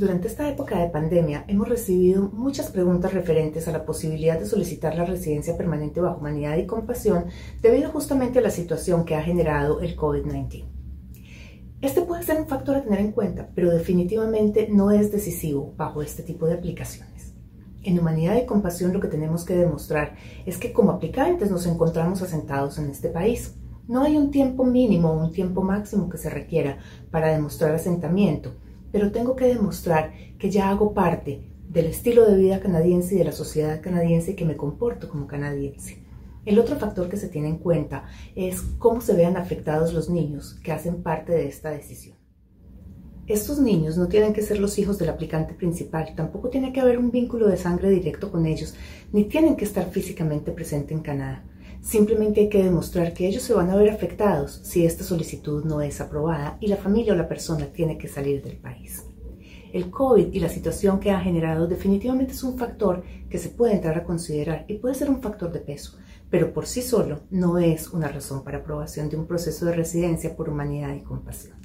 Durante esta época de pandemia hemos recibido muchas preguntas referentes a la posibilidad de solicitar la residencia permanente bajo humanidad y compasión debido justamente a la situación que ha generado el COVID-19. Este puede ser un factor a tener en cuenta, pero definitivamente no es decisivo bajo este tipo de aplicaciones. En humanidad y compasión lo que tenemos que demostrar es que como aplicantes nos encontramos asentados en este país. No hay un tiempo mínimo o un tiempo máximo que se requiera para demostrar asentamiento pero tengo que demostrar que ya hago parte del estilo de vida canadiense y de la sociedad canadiense y que me comporto como canadiense. El otro factor que se tiene en cuenta es cómo se vean afectados los niños que hacen parte de esta decisión. Estos niños no tienen que ser los hijos del aplicante principal, tampoco tiene que haber un vínculo de sangre directo con ellos, ni tienen que estar físicamente presentes en Canadá. Simplemente hay que demostrar que ellos se van a ver afectados si esta solicitud no es aprobada y la familia o la persona tiene que salir del país. El COVID y la situación que ha generado definitivamente es un factor que se puede entrar a considerar y puede ser un factor de peso, pero por sí solo no es una razón para aprobación de un proceso de residencia por humanidad y compasión.